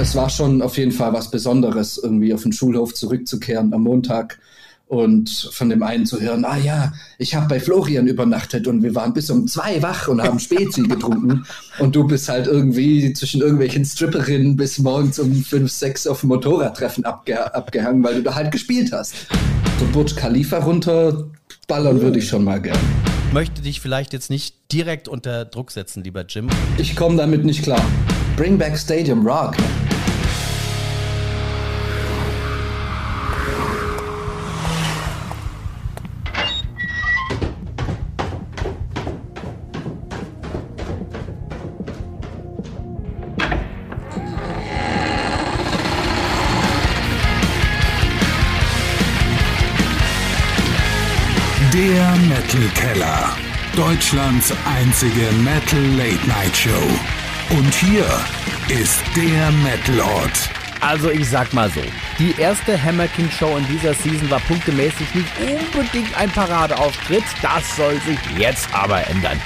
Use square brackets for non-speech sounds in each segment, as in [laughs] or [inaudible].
es war schon auf jeden Fall was Besonderes, irgendwie auf den Schulhof zurückzukehren am Montag und von dem einen zu hören, ah ja, ich habe bei Florian übernachtet und wir waren bis um zwei wach und haben Spezi [laughs] getrunken und du bist halt irgendwie zwischen irgendwelchen Stripperinnen bis morgens um fünf, sechs auf dem Motorradtreffen abge abgehangen, weil du da halt gespielt hast. So Burj Khalifa runterballern würde ich schon mal gern. Möchte dich vielleicht jetzt nicht direkt unter Druck setzen, lieber Jim. Ich komme damit nicht klar. Bring back Stadium Rock. Deutschlands einzige Metal Late Night Show. Und hier ist der Metal Ort. Also ich sag mal so, die erste Hammer King Show in dieser Season war punktemäßig nicht unbedingt ein Paradeauftritt. Das soll sich jetzt aber ändern.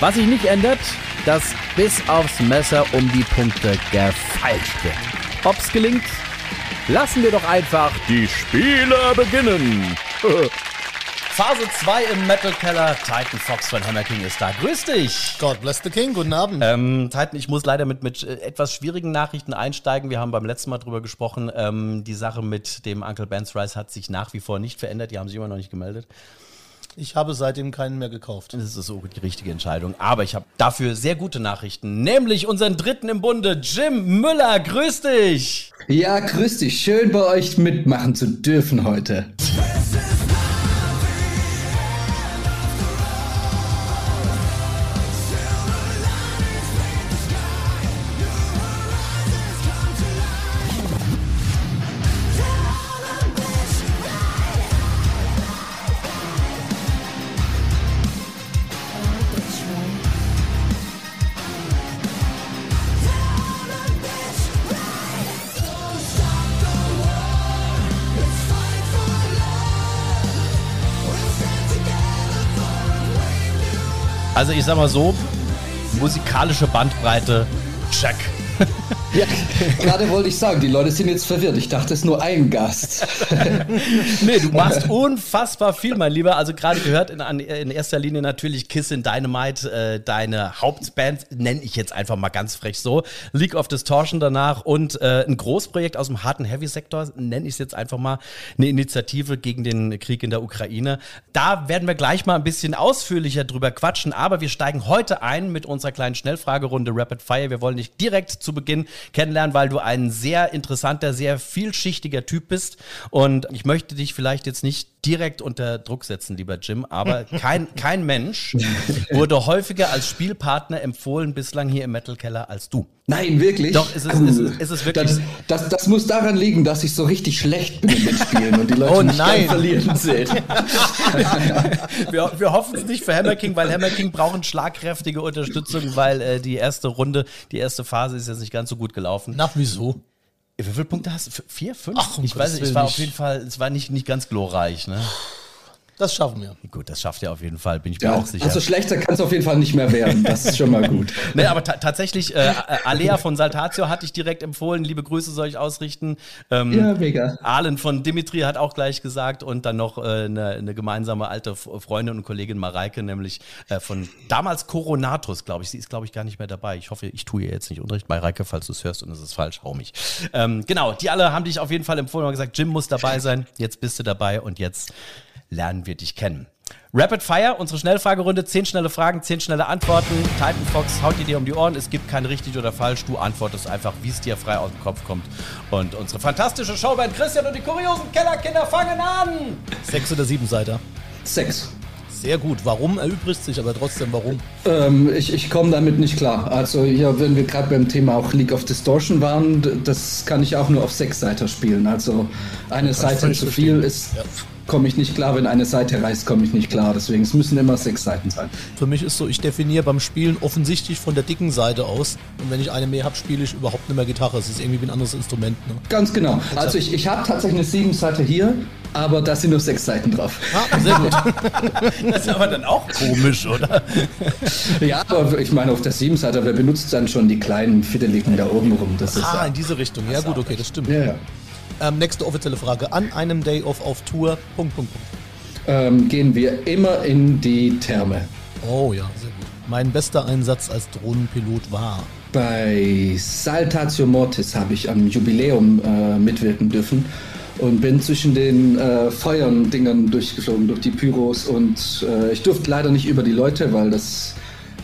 Was sich nicht ändert, dass bis aufs Messer um die Punkte gefeilscht wird. Ob's gelingt, lassen wir doch einfach die Spiele beginnen. [laughs] Phase 2 im Metal Keller. Titan Fox von Hammer King ist da. Grüß dich. God bless the King, guten Abend. Ähm, Titan, ich muss leider mit, mit äh, etwas schwierigen Nachrichten einsteigen. Wir haben beim letzten Mal drüber gesprochen. Ähm, die Sache mit dem Uncle Ben's Rise hat sich nach wie vor nicht verändert. Die haben sich immer noch nicht gemeldet. Ich habe seitdem keinen mehr gekauft. Das ist so die richtige Entscheidung. Aber ich habe dafür sehr gute Nachrichten. Nämlich unseren dritten im Bunde, Jim Müller. Grüß dich. Ja, grüß dich. Schön bei euch mitmachen zu dürfen heute. Also ich sag mal so, musikalische Bandbreite, check. [laughs] [laughs] Ja, gerade wollte ich sagen, die Leute sind jetzt verwirrt. Ich dachte, es ist nur ein Gast. [laughs] nee, du machst unfassbar viel, mein Lieber. Also gerade gehört in, in erster Linie natürlich Kiss in Dynamite, äh, deine Hauptband, nenne ich jetzt einfach mal ganz frech so. League of Distortion danach und äh, ein Großprojekt aus dem harten Heavy-Sektor, nenne ich es jetzt einfach mal, eine Initiative gegen den Krieg in der Ukraine. Da werden wir gleich mal ein bisschen ausführlicher drüber quatschen, aber wir steigen heute ein mit unserer kleinen Schnellfragerunde Rapid Fire. Wir wollen dich direkt zu Beginn kennenlernen, weil du ein sehr interessanter, sehr vielschichtiger Typ bist. Und ich möchte dich vielleicht jetzt nicht direkt unter Druck setzen, lieber Jim, aber [laughs] kein, kein Mensch wurde häufiger als Spielpartner empfohlen bislang hier im Metal Keller als du. Nein, wirklich? Doch, ist es, ist es, ist es wirklich. Das, das, das, muss daran liegen, dass ich so richtig schlecht bin mit Spielen und die Leute oh, mich nein. verlieren [laughs] sehen. wir, wir hoffen es nicht für Hammer King, weil Hammer King brauchen schlagkräftige Unterstützung, weil äh, die erste Runde, die erste Phase ist jetzt nicht ganz so gut gelaufen. Na, wieso? Wie viele Punkte hast du? Vier, fünf? Ach, um ich weiß Gottes nicht, es war auf jeden Fall, es war nicht, nicht ganz glorreich, ne? Das schaffen wir. Gut, das schafft ihr auf jeden Fall, bin ich mir Ja, auch sicher. also schlechter kann es auf jeden Fall nicht mehr werden. Das ist schon mal [laughs] gut. Nee, aber ta tatsächlich, äh, Alea von Saltatio hatte ich direkt empfohlen. Liebe Grüße soll ich ausrichten. Ähm, Ja, mega. Ahlen von Dimitri hat auch gleich gesagt und dann noch äh, eine, eine gemeinsame alte Freundin und Kollegin Mareike, nämlich äh, von damals Coronatus, glaube ich. Sie ist, glaube ich, gar nicht mehr dabei. Ich hoffe, ich tue ihr jetzt nicht Unrecht. Mareike, falls du es hörst und es ist falsch, hau mich. Ähm, genau, die alle haben dich auf jeden Fall empfohlen und haben gesagt, Jim muss dabei sein. Jetzt bist du dabei und jetzt lernen wir dich kennen. Rapid Fire, unsere Schnellfragerunde, zehn schnelle Fragen, zehn schnelle Antworten. Titan Fox haut dir dir um die Ohren, es gibt kein richtig oder falsch, du antwortest einfach, wie es dir frei aus dem Kopf kommt. Und unsere fantastische Showband Christian und die kuriosen Kellerkinder fangen an! Sechs oder sieben Seiter. Sechs. Sehr gut. Warum erübrigt sich aber trotzdem warum? Ähm, ich ich komme damit nicht klar. Also hier, wenn wir gerade beim Thema auch League of Distortion waren, das kann ich auch nur auf sechs Seiten spielen. Also eine Seite zu viel ist komme ich nicht klar. Wenn eine Seite reißt, komme ich nicht klar. Deswegen, es müssen immer sechs Seiten sein. Für mich ist so, ich definiere beim Spielen offensichtlich von der dicken Seite aus. Und wenn ich eine mehr habe, spiele ich überhaupt nicht mehr Gitarre. Es ist irgendwie wie ein anderes Instrument. Ne? Ganz genau. Also ich, ich habe tatsächlich eine sieben Seite hier, aber da sind nur sechs Seiten drauf. Ah, sehr gut. [laughs] Das ist aber dann auch komisch, oder? [laughs] Ja, aber ich meine, auf der sieben Seite, wer benutzt dann schon die kleinen Fiddeligen da oben rum? Das ist ah, ja. in diese Richtung. Ja gut, okay, das stimmt. ja, ja. Ähm, nächste offizielle Frage. An einem Day off auf Tour. Punkt, Punkt, Punkt. Ähm, gehen wir immer in die Therme. Oh ja, sehr gut. Mein bester Einsatz als Drohnenpilot war. Bei Saltatio Mortis habe ich am Jubiläum äh, mitwirken dürfen und bin zwischen den äh, Feuern-Dingern durchgeflogen, durch die Pyros und äh, ich durfte leider nicht über die Leute, weil das,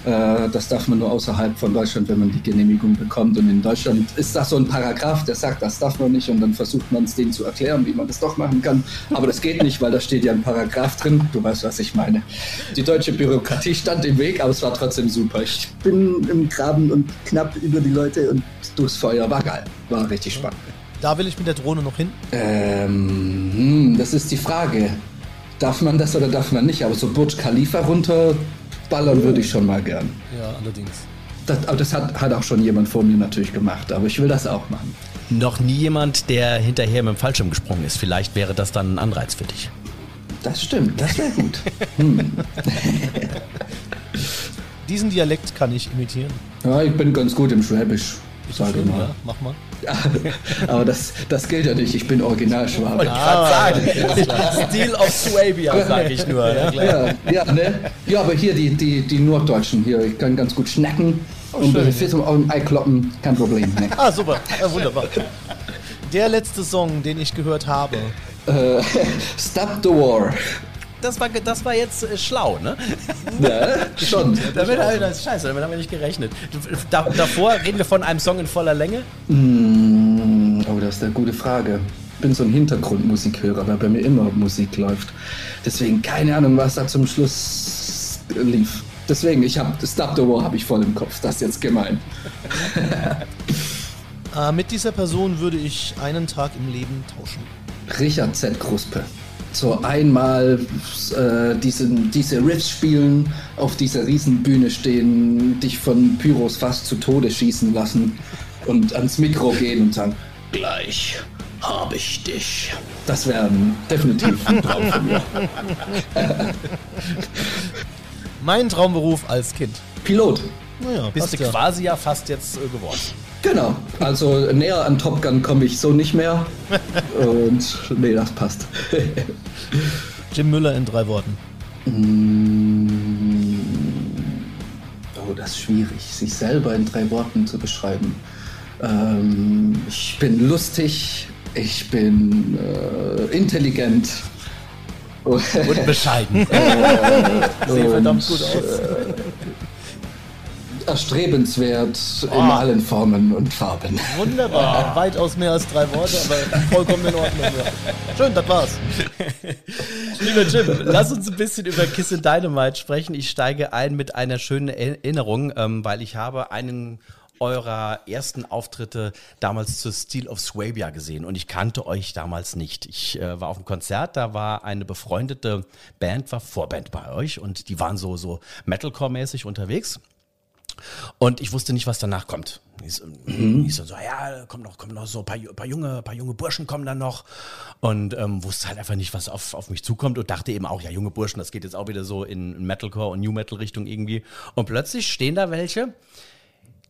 das darf man nur außerhalb von Deutschland, wenn man die Genehmigung bekommt und in Deutschland ist da so ein Paragraph, der sagt, das darf man nicht und dann versucht man es denen zu erklären, wie man das doch machen kann, aber das geht nicht, weil da steht ja ein Paragraph drin, du weißt, was ich meine. Die deutsche Bürokratie stand im Weg, aber es war trotzdem super. Ich bin im Graben und knapp über die Leute und durchs Feuer, war geil, war richtig spannend. Da will ich mit der Drohne noch hin. Ähm, hm, das ist die Frage. Darf man das oder darf man nicht? Aber so Burj Khalifa runterballern würde ich schon mal gern. Ja, allerdings. Das, aber das hat, hat auch schon jemand vor mir natürlich gemacht, aber ich will das auch machen. Noch nie jemand, der hinterher mit dem Fallschirm gesprungen ist. Vielleicht wäre das dann ein Anreiz für dich. Das stimmt, das wäre gut. [laughs] Hm. Diesen Dialekt kann ich imitieren. Ja, ich bin ganz gut im Schwäbisch, sage Schön, mal. ja, mach mal. Aber das, das gilt ja nicht, ich bin Originalschwabe. Ah, Steel of Swabia, sage ich nur. Ne? Ja, ja, ne? ja, aber hier die, die, die Norddeutschen hier, ich kann ganz gut schnacken und schön, auf dem Ei kloppen, kein Problem. Ne? Ah, super. Ja, wunderbar. Der letzte Song, den ich gehört habe. Äh, [laughs] Stop the War. Das war, das war jetzt äh, schlau, ne? Ne? Schon. Damit habe ich, das, scheiße, damit haben wir nicht gerechnet. Da, davor reden wir von einem Song in voller Länge. Mm, Oh, das ist eine gute Frage. Ich bin so ein Hintergrundmusikhörer, weil bei mir immer Musik läuft. Deswegen keine Ahnung, was da zum Schluss lief. Deswegen, ich habe Stop the War habe ich voll im Kopf. Das ist jetzt gemein. [laughs] Äh, mit dieser Person würde ich einen Tag im Leben tauschen. Richard Z. Kruspe. So einmal äh, diese, diese Riffs spielen, auf dieser Riesenbühne stehen, dich von Pyros fast zu Tode schießen lassen und ans Mikro gehen und sagen, gleich habe ich dich. Das wäre definitiv ein Traum von mir. Mein Traumberuf als Kind. Pilot. Naja, Bist du ja. quasi ja fast jetzt äh, geworden. Genau. Also näher an Top Gun komme ich so nicht mehr. [laughs] Und nee, das passt. [laughs] Jim Müller in drei Worten. Oh, das ist schwierig, sich selber in drei Worten zu beschreiben. Ähm, ich bin lustig, ich bin äh, intelligent. Und bescheiden. [laughs] Sieht verdammt gut aus. Erstrebenswert in allen Formen und Farben. Wunderbar. Weitaus mehr als drei Worte, aber vollkommen in Ordnung. Ja. Schön, das war's. [laughs] Lieber Jim, lass uns ein bisschen über Kiss in Dynamite sprechen. Ich steige ein mit einer schönen Erinnerung, ähm, weil ich habe einen eurer ersten Auftritte damals zu Steel of Swabia gesehen und ich kannte euch damals nicht. Ich äh, war auf einem Konzert, da war eine befreundete Band, war Vorband bei euch und die waren so, so Metalcore-mäßig unterwegs. Und ich wusste nicht, was danach kommt. Ich so, ich so, so ja, kommt noch, kommt noch so ein paar, paar, junge, paar junge Burschen kommen dann noch. Und ähm, wusste halt einfach nicht, was auf, auf mich zukommt und dachte eben auch, ja, junge Burschen, das geht jetzt auch wieder so in Metalcore und New Metal Richtung irgendwie. Und plötzlich stehen da welche,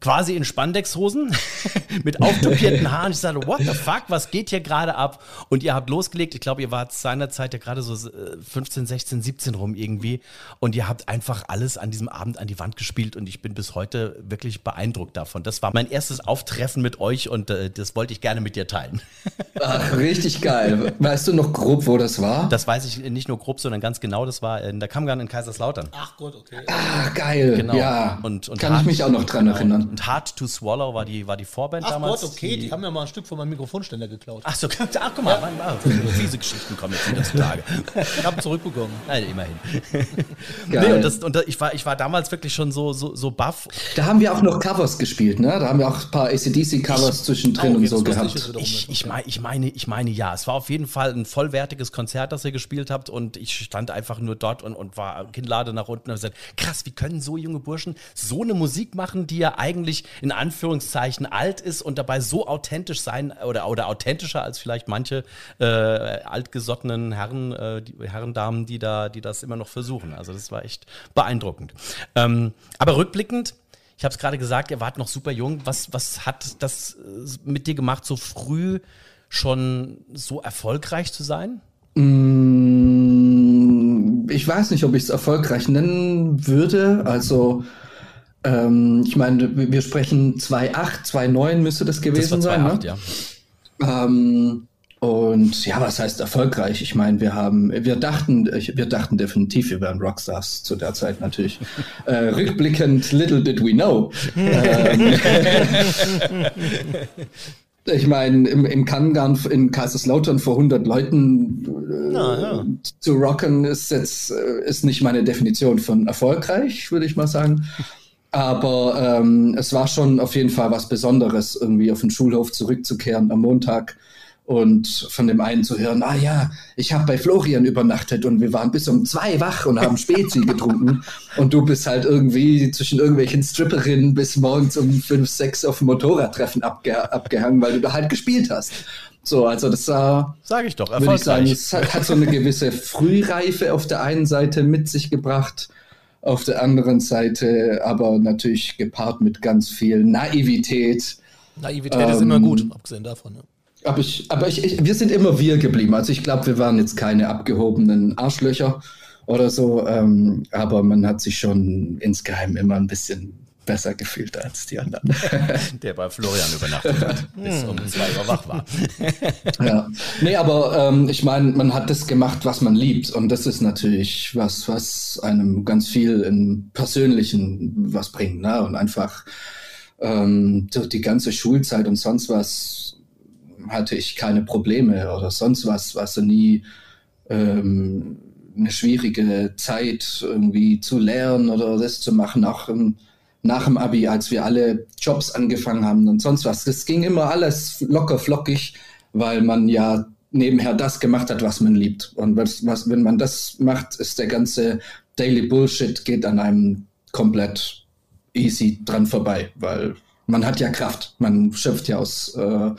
quasi in Spandexhosen [laughs] mit auftupierten Haaren. Ich sage, what the fuck, was geht hier gerade ab? Und ihr habt losgelegt. Ich glaube, ihr wart seinerzeit ja gerade so äh, 15, 16, 17 rum irgendwie. Und ihr habt einfach alles an diesem Abend an die Wand gespielt. Und ich bin bis heute wirklich beeindruckt davon. Das war mein erstes Auftreffen mit euch und äh, das wollte ich gerne mit dir teilen. [laughs] Ach, richtig geil. Weißt du noch grob, wo das war? Das weiß ich nicht nur grob, sondern ganz genau. Das war in der Kammgarn in Kaiserslautern. Ach Gott, okay. Ah, geil. Genau. Ja, Und- und kann ich mich auch noch dran Genau. erinnern. Und Hard to Swallow war die, war die Vorband Ach damals. Gott, okay, die, haben ja mal ein Stück von meinem Mikrofonständer geklaut. Ach so, [laughs] ach, guck mal, ja. Mann, fiese Geschichten kommen jetzt wieder zutage. Ich habe zurückbekommen. [laughs] Nein, immerhin. [laughs] nee, und das, und das, ich, war, ich war damals wirklich schon so, so, so baff. Da haben wir auch noch Covers gespielt, ne? Da haben wir auch ein paar ACDC-Covers zwischendrin Oh, und so ich gehabt. Ich, ich, meine, ich, meine, ich meine ja, es war auf jeden Fall ein vollwertiges Konzert, das ihr gespielt habt und ich stand einfach nur dort und, und war Kinnlade nach unten und habe gesagt, krass, wie können so junge Burschen so eine Musik machen, die ja eigentlich in Anführungszeichen alt ist und dabei so authentisch sein oder, oder authentischer als vielleicht manche äh, altgesottenen Herren, äh, die, Herrendamen, die da, die das immer noch versuchen. Also das war echt beeindruckend. Ähm, aber rückblickend, ich habe es gerade gesagt, ihr wart noch super jung. Was, was hat das äh, mit dir gemacht, so früh schon so erfolgreich zu sein? Mm, Ich weiß nicht, ob ich es erfolgreich nennen würde. Also, ähm, ich meine, wir sprechen 2.8, 2.9 müsste das gewesen das war sein. 2008, ne? ja. Ähm, und ja, was heißt erfolgreich? Ich meine, wir haben, wir dachten, wir dachten definitiv, wir wären Rockstars zu der Zeit natürlich. [laughs] äh, rückblickend, little did we know. [laughs] ähm, ich meine, im, im Kangan in Kaiserslautern vor 100 Leuten äh, zu rocken ist jetzt äh, ist nicht meine Definition von erfolgreich, würde ich mal sagen. Aber ähm, es war schon auf jeden Fall was Besonderes, irgendwie auf den Schulhof zurückzukehren am Montag und von dem einen zu hören, ah ja, ich habe bei Florian übernachtet und wir waren bis um zwei wach und haben Spezi [laughs] getrunken und du bist halt irgendwie zwischen irgendwelchen Stripperinnen bis morgens um fünf, sechs auf dem Motorradtreffen abge abgehangen, weil du da halt gespielt hast. So, also das war, Sag ich doch, würde ich sagen, erfolgreich. es hat, hat so eine gewisse Frühreife auf der einen Seite mit sich gebracht, auf der anderen Seite aber natürlich gepaart mit ganz viel Naivität. Naivität ist Ähm, immer gut, abgesehen davon. Ne? Aber, ich, aber ich, ich, wir sind immer wir geblieben. Also ich glaube, wir waren jetzt keine abgehobenen Arschlöcher oder so, ähm, aber man hat sich schon insgeheim immer ein bisschen besser gefühlt als die anderen. [laughs] Der bei Florian übernachtet hat, bis um zwei Uhr wach war. [laughs] ja. Nee, aber ähm, ich meine, man hat das gemacht, was man liebt. Und das ist natürlich was, was einem ganz viel im Persönlichen was bringt. Ne? Und einfach ähm, durch die ganze Schulzeit und sonst was hatte ich keine Probleme oder sonst was, was so nie ähm, eine schwierige Zeit irgendwie zu lernen oder das zu machen, auch im, nach dem Abi, als wir alle Jobs angefangen haben und sonst was. Das ging immer alles locker flockig, weil man ja nebenher das gemacht hat, was man liebt. Und was, was, wenn man das macht, ist der ganze Daily Bullshit geht an einem komplett easy dran vorbei, weil man hat ja Kraft. Man schöpft ja aus äh,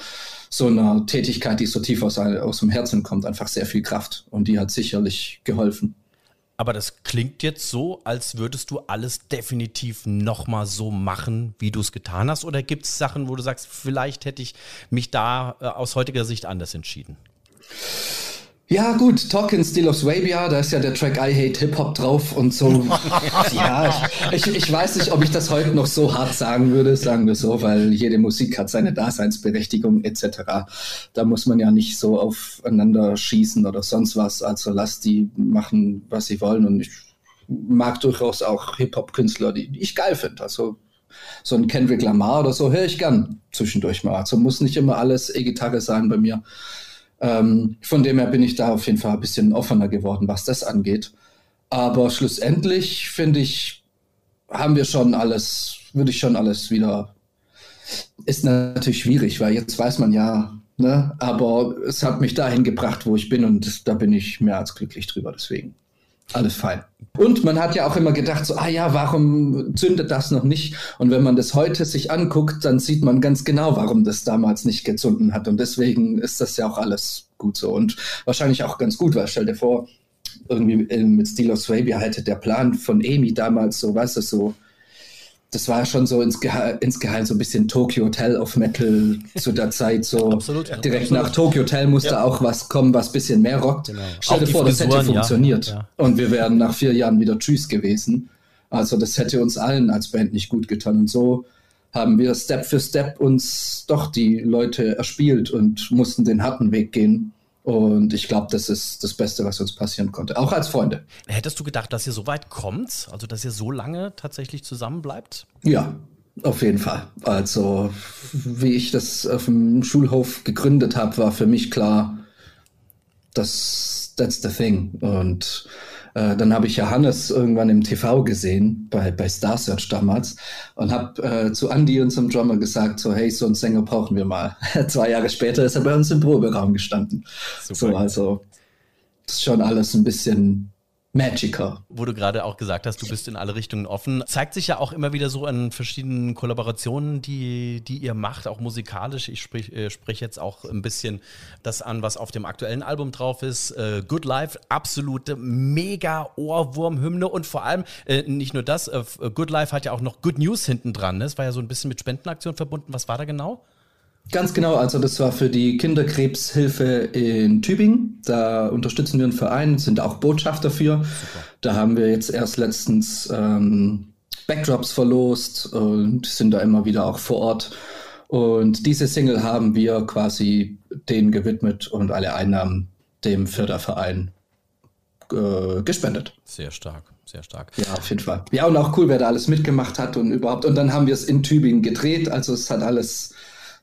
so einer Tätigkeit, die so tief aus, aus dem Herzen kommt, einfach sehr viel Kraft. Und die hat sicherlich geholfen. Aber das klingt jetzt so, als würdest du alles definitiv nochmal so machen, wie du es getan hast. Oder gibt es Sachen, wo du sagst, vielleicht hätte ich mich da äh, aus heutiger Sicht anders entschieden? Ja, gut, Talking Still of Swabia, da ist ja der Track I Hate Hip Hop drauf und so. [laughs] ja, ich, ich, weiß nicht, ob ich das heute noch so hart sagen würde, sagen wir so, weil jede Musik hat seine Daseinsberechtigung etc. Da muss man ja nicht so aufeinander schießen oder sonst was. Also lass die machen, was sie wollen. Und ich mag durchaus auch Hip-Hop-Künstler, die ich geil finde. Also so ein Kendrick Lamar oder so höre ich gern zwischendurch mal. Also muss nicht immer alles E-Gitarre sein bei mir. Ähm, von dem her bin ich da auf jeden Fall ein bisschen offener geworden, was das angeht. Aber schlussendlich finde ich, haben wir schon alles, würde ich schon alles wieder. Ist natürlich schwierig, weil jetzt weiß man ja, ne, aber es hat mich dahin gebracht, wo ich bin und da bin ich mehr als glücklich drüber, deswegen. Alles fein. Und man hat ja auch immer gedacht, so, ah ja, warum zündet das noch nicht? Und wenn man das heute sich anguckt, dann sieht man ganz genau, warum das damals nicht gezünden hat. Und deswegen ist das ja auch alles gut so. Und wahrscheinlich auch ganz gut, weil stell dir vor, irgendwie mit Steel of Swabia hätte der Plan von Amy damals so, weißt du, so, das war schon so insgeheim, insgeheim so ein bisschen Tokyo Hotel of Metal zu der [laughs] Zeit. So Absolut, ja. direkt Absolut. nach Tokyo Hotel musste Ja. auch was kommen, was ein bisschen mehr rockt. Genau. Stell dir vor, das hätte Frisuren, funktioniert. Ja. Und wir wären nach vier Jahren wieder Tschüss gewesen. Also das hätte uns allen als Band nicht gut getan. Und so haben wir Step für Step uns doch die Leute erspielt und mussten den harten Weg gehen. Und ich glaube, das ist das Beste, was uns passieren konnte. Auch als Freunde. Hättest du gedacht, dass ihr so weit kommt? Also, dass ihr so lange tatsächlich zusammen bleibt? Ja, auf jeden Fall. Also, wie ich das auf dem Schulhof gegründet habe, war für mich klar, das that's the thing. Und äh, dann habe ich ja Hannes irgendwann im TV gesehen, bei, bei Star Search damals, und habe äh, zu Andy, unserem Drummer, gesagt, so, hey, so einen Sänger brauchen wir mal. [laughs] Zwei Jahre später ist er bei uns im Proberaum gestanden. Super. So, also, das ist schon alles ein bisschen Magiker. Wo du gerade auch gesagt hast, du bist in alle Richtungen offen. Zeigt sich ja auch immer wieder so an verschiedenen Kollaborationen, die, die ihr macht, auch musikalisch. Ich sprich, äh, sprich jetzt auch ein bisschen das an, was auf dem aktuellen Album drauf ist. Äh, Good Life, absolute mega Ohrwurmhymne und vor allem äh, nicht nur das, äh, Good Life hat ja auch noch Good News hinten dran. Ne? Das war ja so ein bisschen mit Spendenaktion verbunden. Was war da genau? Ganz genau, also das war für die Kinderkrebshilfe in Tübingen. Da unterstützen wir einen Verein, sind auch Botschafter für. Super. Da haben wir jetzt erst letztens ähm, Backdrops verlost und sind da immer wieder auch vor Ort. Und diese Single haben wir quasi denen gewidmet und alle Einnahmen dem Förderverein äh, gespendet. Sehr stark, sehr stark. Ja, auf jeden Fall. Ja, und auch cool, wer da alles mitgemacht hat und überhaupt. Und dann haben wir es in Tübingen gedreht. Also es hat alles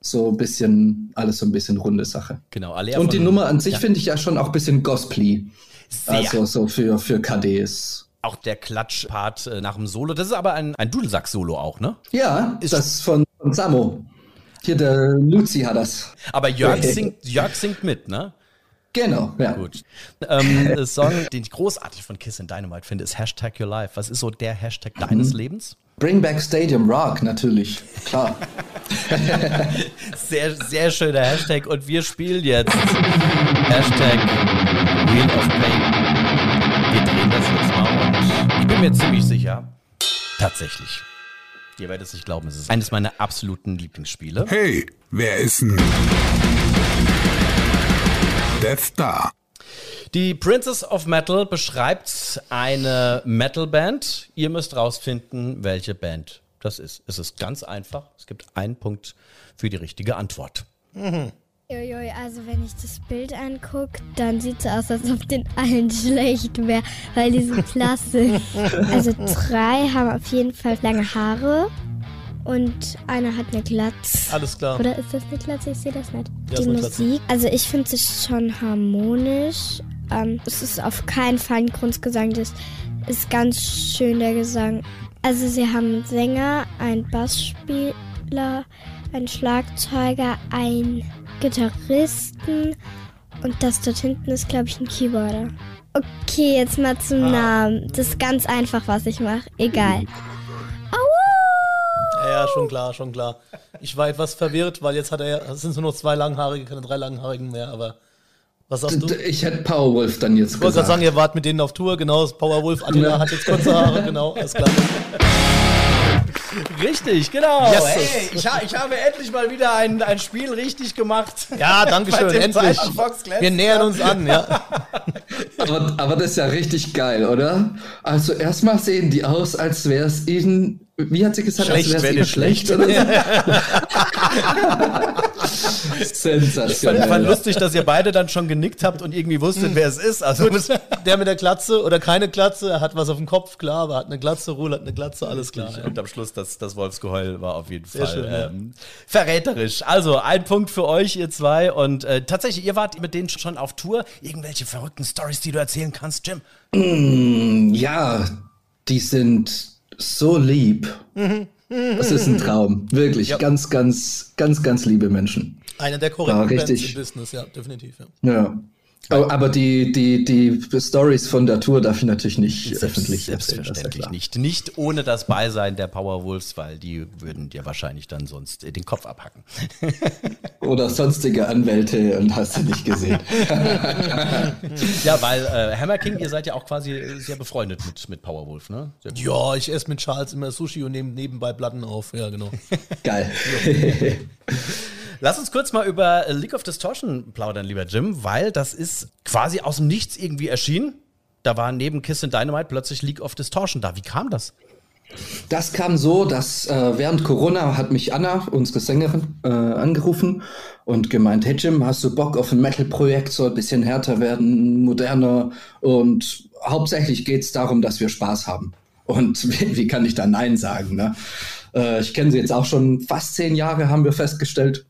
so ein bisschen, alles so ein bisschen runde Sache. Genau, alle Und die Nummer an sich ja. finde ich ja schon auch ein bisschen gospelly. Also so für, für KDs. Auch der Klatschpart äh, nach dem Solo. Das ist aber ein, ein Dudelsack-Solo auch, ne? Ja, ist das von, von Samo. Hier der Luzi hat das. Aber Jörg [laughs] singt, Jörg singt mit, ne? Genau, ja. Gut. Ähm, der Song, [laughs] den ich großartig von Kiss and Dynamite finde, ist Hashtag Your Life. Was ist so der Hashtag deines mhm. Lebens? Bring Back Stadium Rock, natürlich. Klar. [laughs] [laughs] sehr, sehr schöner Hashtag. Und wir spielen jetzt Hashtag Wheel of Pain. Wir drehen das jetzt mal und ich bin mir ziemlich sicher, tatsächlich. Ihr werdet es nicht glauben, es ist eines meiner absoluten Lieblingsspiele. Hey, wer ist denn Death Star? Die Princess of Metal beschreibt eine Metalband. Ihr müsst rausfinden, welche Band das ist. Es ist ganz einfach. Es gibt einen Punkt für die richtige Antwort. Mhm. Uiui, also wenn ich das Bild angucke, dann sieht es aus, als ob den allen [laughs] schlecht wäre, weil die so [laughs] klasse. also drei haben auf jeden Fall lange Haare und einer hat eine Glatze. Alles klar. Oder ist das eine Glatze? Ich sehe das nicht. Ja, die Musik, also ich finde es schon harmonisch, ähm, es ist auf keinen Fall ein Grundgesang, das ist ganz schön der Gesang. Also sie haben einen Sänger, einen Bassspieler, einen Schlagzeuger, einen Gitarristen und das dort hinten ist, glaube ich, ein Keyboarder. Okay, jetzt mal zum ah. Namen. Das ist ganz einfach, was ich mache. Egal. Au! Ja, schon klar, schon klar. Ich war etwas verwirrt, weil jetzt hat er, es sind nur noch zwei Langhaarige, keine drei Langhaarigen mehr, aber was sagst du? Ich hätte Powerwolf dann jetzt ich gesagt. Ich wollte gerade sagen, ihr wart mit denen auf Tour, genau. Powerwolf, Attila ja. hat jetzt kurze Haare, genau, alles klar. [laughs] Richtig, genau. Yes. Hey, ich, ha ich, habe endlich mal wieder ein, ein Spiel richtig gemacht. Ja, danke [laughs] schön, endlich. Wir nähern uns an, ja. [laughs] Aber, aber das ist ja richtig geil, oder? Also erstmal sehen die aus, als wäre es ihnen wie hat sie gesagt, schlecht, als wäre es schlecht, oder so? [laughs] Sensationell. Ich fand, lustig, dass ihr beide dann schon genickt habt und irgendwie wusstet, wer es ist. Also Gut, der mit der Glatze oder keine Glatze, er hat was auf dem Kopf, klar, aber hat eine Glatze, Ruhl hat eine Glatze, alles klar. Und am Schluss das, das Wolfsgeheul war auf jeden Sehr Fall schön, ähm, verräterisch. Also ein Punkt für euch, ihr zwei. Und äh, tatsächlich, ihr wart mit denen schon auf Tour. Irgendwelche verrückten Stories, die du erzählen kannst, Jim? Mm, ja, die sind so lieb. Das ist ein [laughs] Traum. Wirklich. Ja. Ganz, ganz, ganz, ganz liebe Menschen. Einer der korrekten Bands im Business, ja, definitiv. Ja. ja. Aber die, die, die Stories von der Tour darf ich natürlich nicht Selbst, öffentlich Selbstverständlich ja nicht. Nicht ohne das Beisein der Powerwolves, weil die würden dir wahrscheinlich dann sonst den Kopf abhacken. [laughs] Oder sonstige Anwälte und hast du nicht gesehen. [laughs] ja, weil äh, Hammer King, ihr seid ja auch quasi sehr befreundet mit, mit Powerwolf, ne? Ja, ich esse mit Charles immer Sushi und nehme nebenbei Platten auf. Ja, genau. [laughs] Geil. Lass uns kurz mal über League of Distortion plaudern, lieber Jim, weil das ist quasi aus dem Nichts irgendwie erschienen. Da war neben Kiss and Dynamite plötzlich League of Distortion da. Wie kam das? Das kam so, dass äh, während Corona hat mich Anna, unsere Sängerin, äh, angerufen und gemeint, hey Jim, hast du Bock auf ein Metal-Projekt, soll ein bisschen härter werden, moderner und hauptsächlich geht es darum, dass wir Spaß haben. Und [laughs] wie, wie, kann ich da Nein sagen? Ne? Äh, ich kenne sie jetzt auch schon fast zehn Jahre, haben wir festgestellt.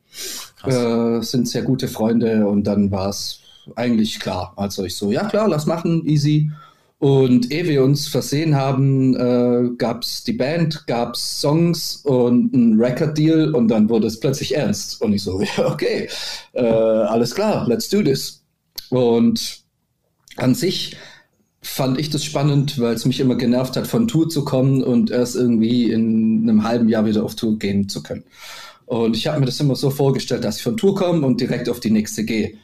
Äh, sind sehr gute Freunde und dann war es eigentlich klar. Also ich so, ja klar, lass machen, easy. Und ehe wir uns versehen haben, äh, gab es die Band, gab es Songs und ein Record-Deal und dann wurde es plötzlich ernst. Und ich so, [laughs] ja, okay, äh, alles klar, let's do this. Und an sich fand ich das spannend, weil es mich immer genervt hat, von Tour zu kommen und erst irgendwie in einem halben Jahr wieder auf Tour gehen zu können. Und ich habe mir das immer so vorgestellt, dass ich von Tour komme und direkt auf die nächste gehe.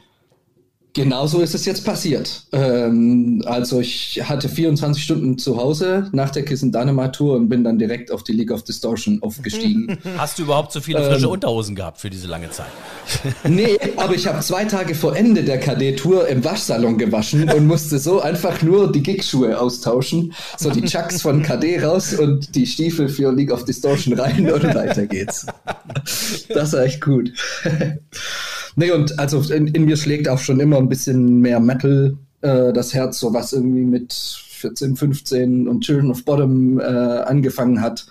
Genauso ist es jetzt passiert. Ähm, also ich hatte 24 Stunden zu Hause nach der Kissen Dynamite Tour und bin dann direkt auf die League of Distortion aufgestiegen. [laughs] Hast du überhaupt so viele frische ähm, Unterhosen gehabt für diese lange Zeit? [laughs] Nee, aber ich habe zwei Tage vor Ende der KD-Tour im Waschsalon gewaschen und musste so einfach nur die Gigschuhe austauschen. So die Chucks von KD raus und die Stiefel für League of Distortion rein und weiter geht's. Das war echt gut. [laughs] Nee, und also in, in, mir schlägt auch schon immer ein bisschen mehr Metal äh, das Herz, so was irgendwie mit 14, 15 und Children of Bottom äh, angefangen hat.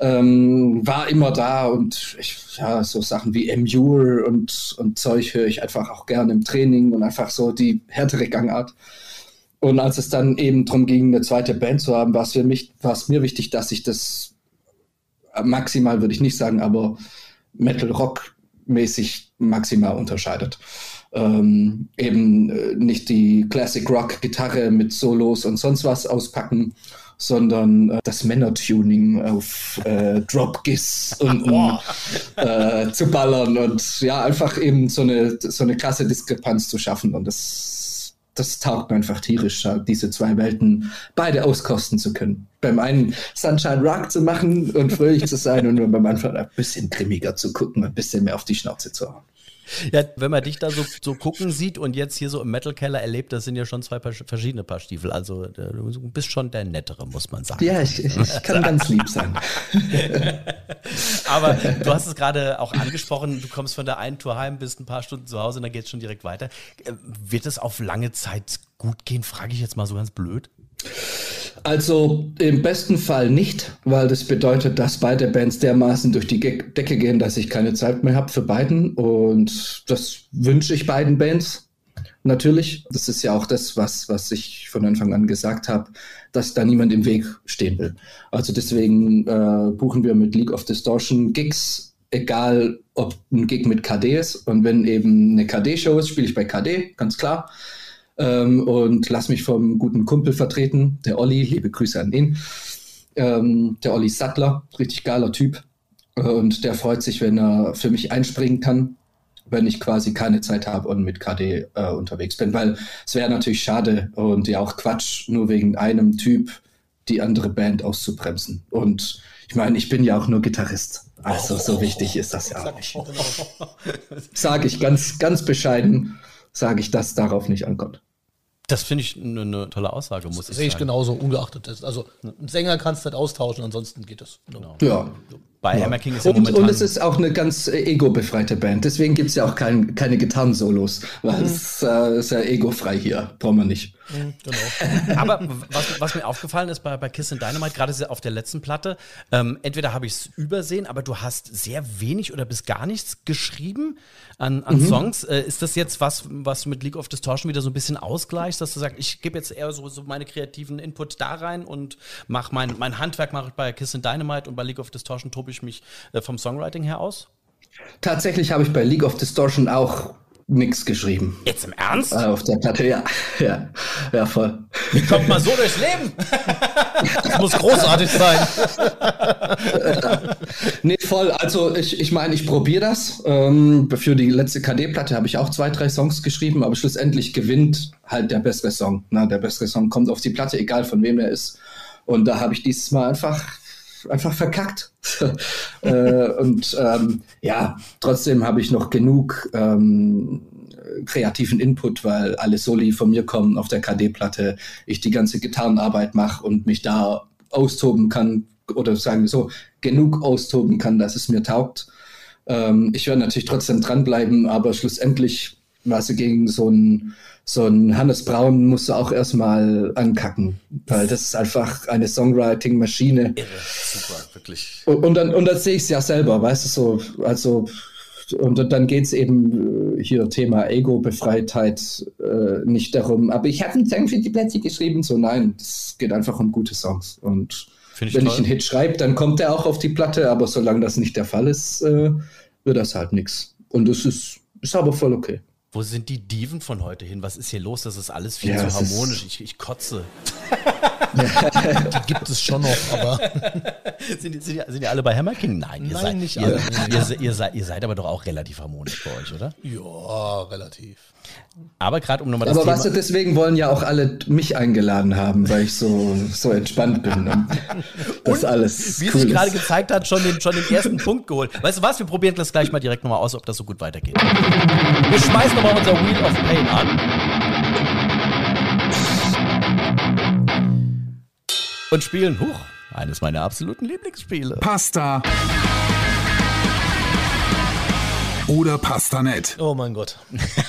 Ähm, war immer da und ich, ja, so Sachen wie Emure und, und Zeug höre ich einfach auch gerne im Training und einfach so die härtere Gangart. Und als es dann eben darum ging, eine zweite Band zu haben, war es, mir wichtig, dass ich das maximal, würde ich nicht sagen, aber Metal Rock mäßig maximal unterscheidet. Ähm, eben äh, nicht die Classic Rock Gitarre mit Solos und sonst was auspacken, sondern äh, das Männertuning auf äh, Drop Giss und [laughs] äh, zu ballern und ja, einfach eben so eine, so eine krasse Diskrepanz zu schaffen und das das taugt mir einfach tierisch, diese zwei Welten beide auskosten zu können. Beim einen Sunshine Rock zu machen und fröhlich zu sein und beim anderen ein bisschen grimmiger zu gucken, ein bisschen mehr auf die Schnauze zu hauen. Ja, wenn man dich da so, so gucken sieht und jetzt hier so im Metal Keller erlebt, das sind ja schon zwei paar, verschiedene Paar Stiefel. Also du bist schon der Nettere, muss man sagen. Ja, ich, ich kann ganz lieb sein. Aber du hast es gerade auch angesprochen, du kommst von der einen Tour heim, bist ein paar Stunden zu Hause und dann geht es schon direkt weiter. Äh, wird es auf lange Zeit gut gehen, frage ich jetzt mal so ganz blöd? Also im besten Fall nicht, weil das bedeutet, dass beide Bands dermaßen durch die Decke gehen, dass ich keine Zeit mehr habe für beiden. Und das wünsche ich beiden Bands natürlich. Das ist ja auch das, was, was ich von Anfang an gesagt habe, dass da niemand im Weg stehen will. Also deswegen äh, buchen wir mit League of Distortion Gigs, egal ob ein Gig mit KD ist. Und wenn eben eine KD-Show ist, spiele ich bei KD, ganz klar ähm, und lass mich vom guten Kumpel vertreten, der Olli, liebe Grüße an ihn. Ähm, der Olli Sattler, richtig geiler Typ. Und der freut sich, wenn er für mich einspringen kann, wenn ich quasi keine Zeit habe und mit KD äh, unterwegs bin. Weil es wäre natürlich schade und ja auch Quatsch, nur wegen einem Typ die andere Band auszubremsen. Und ich meine, ich bin ja auch nur Gitarrist. Also so wichtig ist das ja auch nicht. [laughs] Sage ich ganz, ganz bescheiden, sage ich, dass darauf nicht ankommt. Das finde ich eine, eine, tolle Aussage, muss das ich sagen. Sehe ich genauso, ungeachtet ist. Also einen Sänger kannst du nicht austauschen, ansonsten geht es. Genau. Ja. Bei ja. Hammer King ist ja und, momentan... Und es ist auch eine ganz äh, ego-befreite Band. Deswegen gibt es ja auch kein, keine Gitarren-Solos, weil mhm. es äh, ist ja ego-frei hier. Brauchen wir nicht. Mhm, genau. [laughs] Aber was, was, mir aufgefallen ist bei, bei Kiss and Dynamite, gerade auf der letzten Platte, ähm, entweder habe ich es übersehen, aber du hast sehr wenig oder bis gar nichts geschrieben an, an mhm. Songs. Äh, ist das jetzt was, was du mit League of Distortion wieder so ein bisschen ausgleichst, dass du sagst, ich gebe jetzt eher so, so meine kreativen Input da rein und mache mein, mein Handwerk mache ich bei Kiss and Dynamite und bei League of Distortion tobe ich mich äh, vom Songwriting her aus? Tatsächlich habe ich bei League of Distortion auch nichts geschrieben. Jetzt im Ernst? Äh, auf der Platte, ja. Ja, ja voll. Wie kommt man so durchs Leben? das muss großartig sein. [laughs] nee, voll. Also ich, ich meine, ich probiere das. Ähm, für die letzte KD-Platte habe ich auch zwei, drei Songs geschrieben, aber schlussendlich gewinnt halt der bessere Song. Na, der bessere Song kommt auf die Platte, egal von wem er ist. Und da habe ich dieses Mal einfach einfach verkackt. [laughs] äh, und ähm, ja, trotzdem habe ich noch genug ähm, kreativen Input, weil alle Soli von mir kommen auf der KD-Platte, ich die ganze Gitarrenarbeit mache und mich da austoben kann oder sagen wir so, genug austoben kann, dass es mir taugt. Ähm, ich werde natürlich trotzdem dranbleiben, aber schlussendlich Also gegen so ein so Hannes Braun musst du auch erstmal ankacken, weil das ist einfach eine Songwriting-Maschine. Super, wirklich. Und, und dann, und dann sehe ich es ja selber, weißt du, so, also, und dann geht es eben äh, hier Thema Ego-Befreitheit äh, nicht darum, aber ich habe einen Song für die Plätze geschrieben, so nein, es geht einfach um gute Songs. Und ich wenn toll. ich einen Hit schreibe, dann kommt er auch auf die Platte, aber solange das nicht der Fall ist, äh, wird das halt nichts. Und es ist, ist aber voll okay. Wo sind die Diven von heute hin? Was ist hier los? Das ist alles viel ja, zu harmonisch. Ich, ich kotze. [laughs] die gibt es schon noch, aber. [laughs] sind, die, sind, sind die alle bei Hammer King? Nein, ihr, Nein, seid, nicht ihr, alle. Ihr, ihr, seid, ihr seid aber doch auch relativ harmonisch bei euch, oder? Ja, relativ. Aber gerade um nochmal das Aber weißt du, deswegen wollen ja auch alle mich eingeladen haben, weil ich so, so entspannt bin. Ne? [laughs] Das und, alles. Wie cool sich gerade gezeigt hat, schon den, schon den ersten Punkt geholt. Weißt du was? Wir probieren das gleich mal direkt nochmal aus, ob das so gut weitergeht. Wir schmeißen nochmal unser Wheel of Pain an. Und spielen, huch, eines meiner absoluten Lieblingsspiele. Pasta oder Pastanet. Oh mein Gott.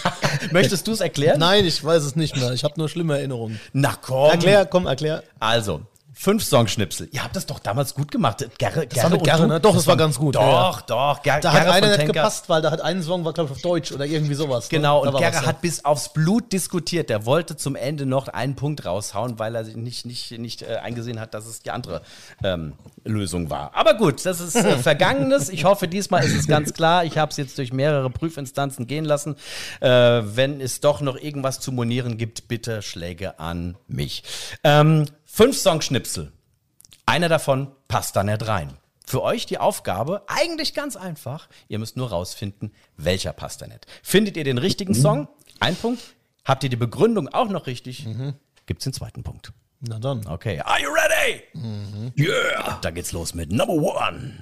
[laughs] Möchtest du es erklären? Nein, ich weiß es nicht mehr. Ich habe nur schlimme Erinnerungen. Na komm. Erklär, komm, erklär. Also, Fünf Songschnipsel. Ihr habt das doch damals gut gemacht. Gerre, das war mit Gerre, ne? Doch, das, das war ganz gut. Doch, doch. Ger da Gerre hat einer nicht gepasst, weil da hat einen Song war, glaube ich, auf Deutsch oder irgendwie sowas. Ne? Genau, ne? und Gerre hat bis aufs Blut diskutiert. Der wollte zum Ende noch einen Punkt raushauen, weil er sich nicht, nicht, nicht äh, eingesehen hat, dass es die andere ähm, Lösung war. Aber gut, das ist äh, Vergangenes. Ich hoffe, diesmal ist es ganz klar. Ich habe es jetzt durch mehrere Prüfinstanzen gehen lassen. Äh, wenn es doch noch irgendwas zu monieren gibt, bitte Schläge an mich. Ähm, Fünf Songschnipsel. Einer davon passt da nicht rein. Für euch die Aufgabe, eigentlich ganz einfach. Ihr müsst nur rausfinden, welcher passt da nicht. Findet ihr den richtigen mhm. Song? Ein Punkt. Habt ihr die Begründung auch noch richtig? Mhm. Gibt's den zweiten Punkt. Na dann. Okay. Are you ready? Mhm. Yeah. Da geht's los mit Number One.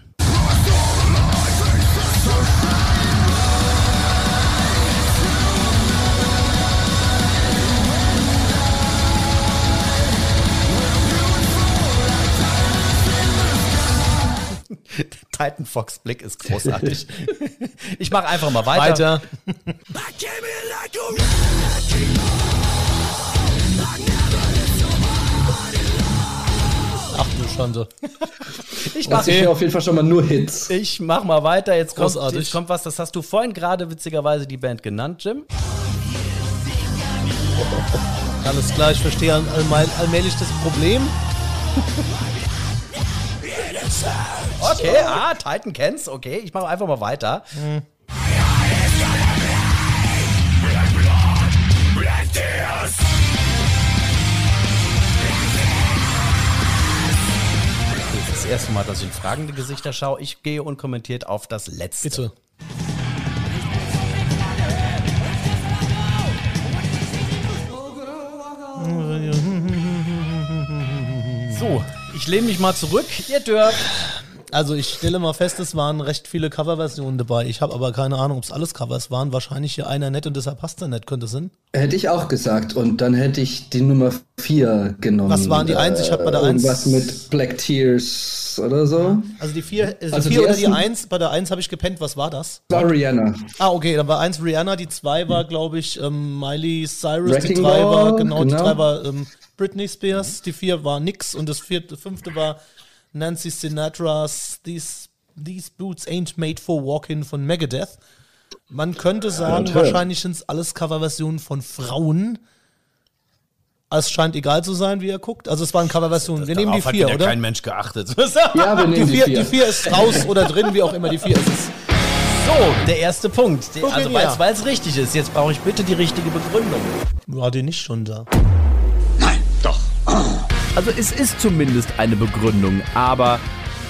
Titan Fox Blick ist großartig. [laughs] ich mache einfach mal weiter. Weiter. Ach du Schande. Ich mache okay. auf jeden Fall schon mal nur Hits. Ich mach mal weiter. Jetzt kommt, jetzt kommt was, das hast du vorhin gerade witzigerweise die Band genannt, Jim. Alles klar, ich verstehe allmählich das Problem. [laughs] Okay, ah, Titan kennt's. Okay, ich mache einfach mal weiter. Hm. Das ist das erste Mal, dass ich in fragende Gesichter schaue. Ich gehe unkommentiert auf das letzte. Bitte. Ich lehne mich mal zurück. Ihr dürft. Also ich stelle mal fest, es waren recht viele Coverversionen dabei. Ich habe aber keine Ahnung, ob es alles Covers waren. Wahrscheinlich hier einer nett und deshalb passt er nett, könnte es sein? Hätte ich auch gesagt. Und dann hätte ich die Nummer 4 genommen. Was waren die 1? Ich habe bei der 1... Was mit Black Tears oder so. Also die 4 also, also die vier oder die 1? Bei der 1 habe ich gepennt. Was war das? War Rihanna. Ah, okay. Dann war 1 Rihanna. Die 2 war, glaube ich, ähm, Miley Cyrus. Wrecking die 3 war, genau, genau, die 3 war ähm, Britney Spears. Die 4 war nix. Und das vierte, fünfte war Nancy Sinatra's These, These Boots Ain't Made for Walking von Megadeth. Man könnte sagen, ja, wahrscheinlich sind es alles Coverversionen von Frauen. Es scheint egal zu sein, wie er guckt. Also es waren Coverversionen. Wir nehmen die vier, hat oder? kein Mensch geachtet. [laughs] ja, wir nehmen die vier, die vier. Die vier ist raus oder drin, wie auch immer die vier ist. So, der erste Punkt. Also weil es richtig ist. Jetzt brauche ich bitte die richtige Begründung. War die nicht schon da? Also es ist zumindest eine Begründung, aber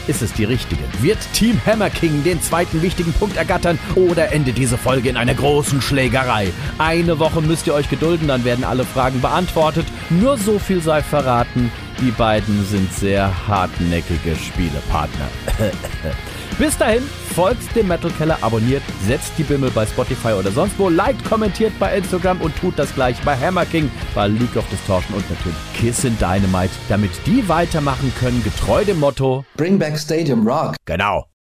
ist es die richtige? Wird Team Hammer King den zweiten wichtigen Punkt ergattern oder endet diese Folge in einer großen Schlägerei? Eine Woche müsst ihr euch gedulden, dann werden alle Fragen beantwortet. Nur so viel sei verraten, die beiden sind sehr hartnäckige Spielepartner. [laughs] Bis dahin, folgt dem Metal Keller, abonniert, setzt die Bimmel bei Spotify oder sonst wo, liked, kommentiert bei Instagram und tut das gleich bei Hammer King, bei League of Distortion und natürlich Kiss in Dynamite, damit die weitermachen können, getreu dem Motto Bring back Stadium Rock. Genau.